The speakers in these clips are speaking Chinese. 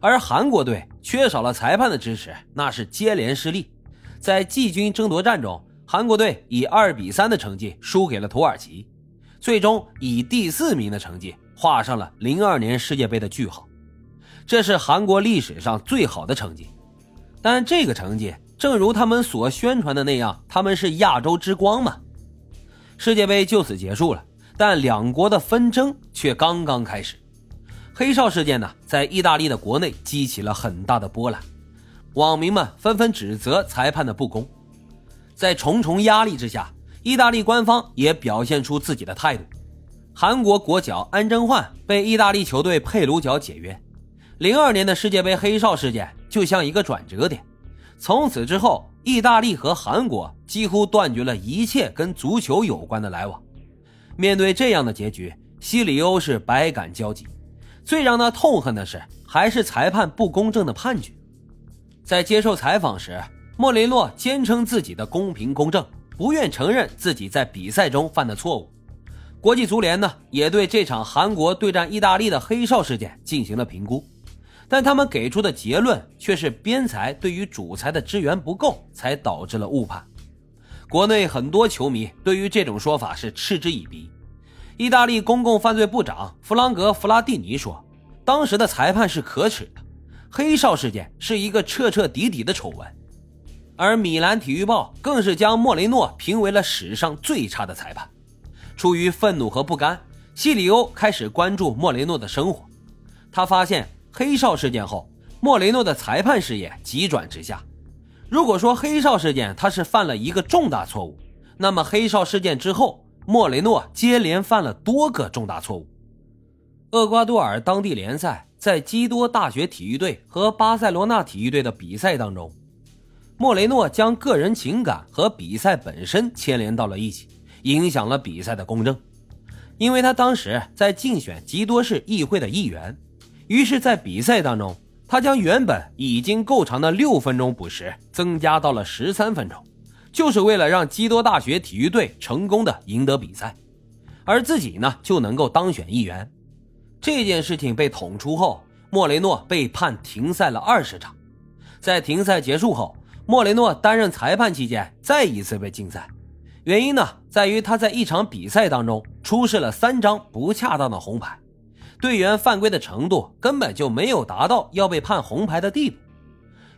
而韩国队缺少了裁判的支持，那是接连失利。在季军争夺战中，韩国队以二比三的成绩输给了土耳其，最终以第四名的成绩画上了零二年世界杯的句号。这是韩国历史上最好的成绩，但这个成绩正如他们所宣传的那样，他们是亚洲之光嘛？世界杯就此结束了，但两国的纷争却刚刚开始。黑哨事件呢，在意大利的国内激起了很大的波澜，网民们纷纷指责裁判的不公。在重重压力之下，意大利官方也表现出自己的态度。韩国国脚安贞焕被意大利球队佩鲁角解约。零二年的世界杯黑哨事件就像一个转折点，从此之后，意大利和韩国几乎断绝了一切跟足球有关的来往。面对这样的结局，西里欧是百感交集。最让他痛恨的是，还是裁判不公正的判决。在接受采访时，莫雷诺坚称自己的公平公正，不愿承认自己在比赛中犯的错误。国际足联呢，也对这场韩国对战意大利的黑哨事件进行了评估。但他们给出的结论却是边裁对于主裁的支援不够，才导致了误判。国内很多球迷对于这种说法是嗤之以鼻。意大利公共犯罪部长弗朗格·弗拉蒂尼说：“当时的裁判是可耻的，黑哨事件是一个彻彻底底的丑闻。”而米兰体育报更是将莫雷诺评为了史上最差的裁判。出于愤怒和不甘，西里欧开始关注莫雷诺的生活。他发现。黑哨事件后，莫雷诺的裁判事业急转直下。如果说黑哨事件他是犯了一个重大错误，那么黑哨事件之后，莫雷诺接连犯了多个重大错误。厄瓜多尔当地联赛在基多大学体育队和巴塞罗那体育队的比赛当中，莫雷诺将个人情感和比赛本身牵连到了一起，影响了比赛的公正。因为他当时在竞选基多市议会的议员。于是，在比赛当中，他将原本已经够长的六分钟补时增加到了十三分钟，就是为了让基多大学体育队成功的赢得比赛，而自己呢就能够当选议员。这件事情被捅出后，莫雷诺被判停赛了二十场。在停赛结束后，莫雷诺担任裁判期间再一次被禁赛，原因呢在于他在一场比赛当中出示了三张不恰当的红牌。队员犯规的程度根本就没有达到要被判红牌的地步，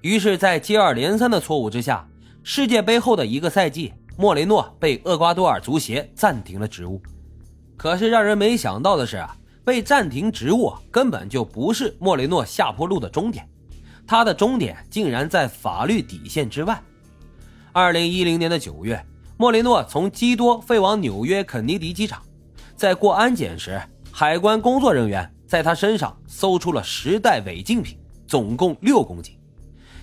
于是，在接二连三的错误之下，世界杯后的一个赛季，莫雷诺被厄瓜多尔足协暂停了职务。可是，让人没想到的是，被暂停职务根本就不是莫雷诺下坡路的终点，他的终点竟然在法律底线之外。二零一零年的九月，莫雷诺从基多飞往纽约肯尼迪机场，在过安检时。海关工作人员在他身上搜出了十袋违禁品，总共六公斤。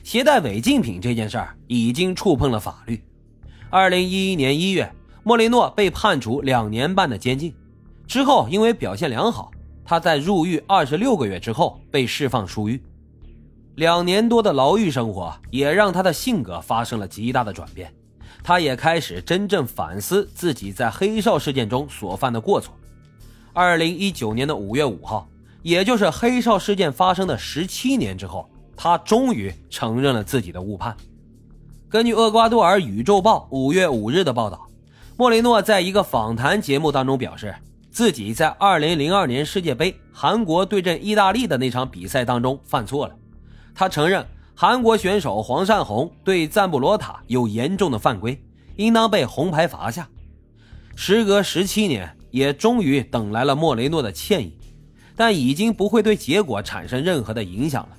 携带违禁品这件事儿已经触碰了法律。二零一一年一月，莫雷诺被判处两年半的监禁，之后因为表现良好，他在入狱二十六个月之后被释放出狱。两年多的牢狱生活也让他的性格发生了极大的转变，他也开始真正反思自己在黑哨事件中所犯的过错。二零一九年的五月五号，也就是黑哨事件发生的十七年之后，他终于承认了自己的误判。根据厄瓜多尔《宇宙报》五月五日的报道，莫雷诺在一个访谈节目当中表示，自己在二零零二年世界杯韩国对阵意大利的那场比赛当中犯错了。他承认韩国选手黄善宏对赞布罗塔有严重的犯规，应当被红牌罚下。时隔十七年。也终于等来了莫雷诺的歉意，但已经不会对结果产生任何的影响了。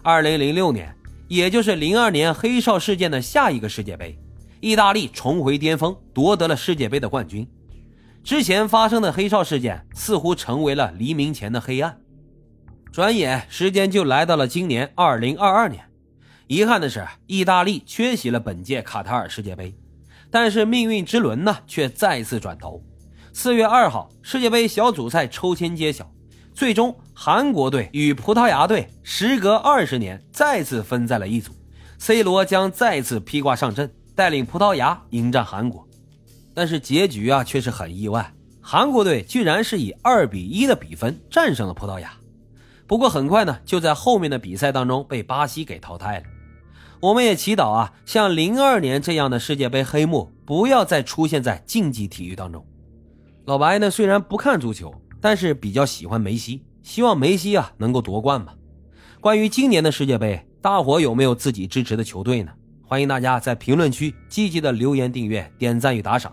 二零零六年，也就是零二年黑哨事件的下一个世界杯，意大利重回巅峰，夺得了世界杯的冠军。之前发生的黑哨事件似乎成为了黎明前的黑暗。转眼时间就来到了今年二零二二年，遗憾的是，意大利缺席了本届卡塔尔世界杯，但是命运之轮呢，却再次转头。四月二号，世界杯小组赛抽签揭晓，最终韩国队与葡萄牙队时隔二十年再次分在了一组，C 罗将再次披挂上阵，带领葡萄牙迎战韩国。但是结局啊却是很意外，韩国队居然是以二比一的比分战胜了葡萄牙。不过很快呢，就在后面的比赛当中被巴西给淘汰了。我们也祈祷啊，像零二年这样的世界杯黑幕不要再出现在竞技体育当中。老白呢，虽然不看足球，但是比较喜欢梅西，希望梅西啊能够夺冠吧。关于今年的世界杯，大伙有没有自己支持的球队呢？欢迎大家在评论区积极的留言、订阅、点赞与打赏。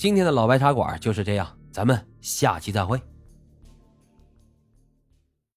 今天的老白茶馆就是这样，咱们下期再会。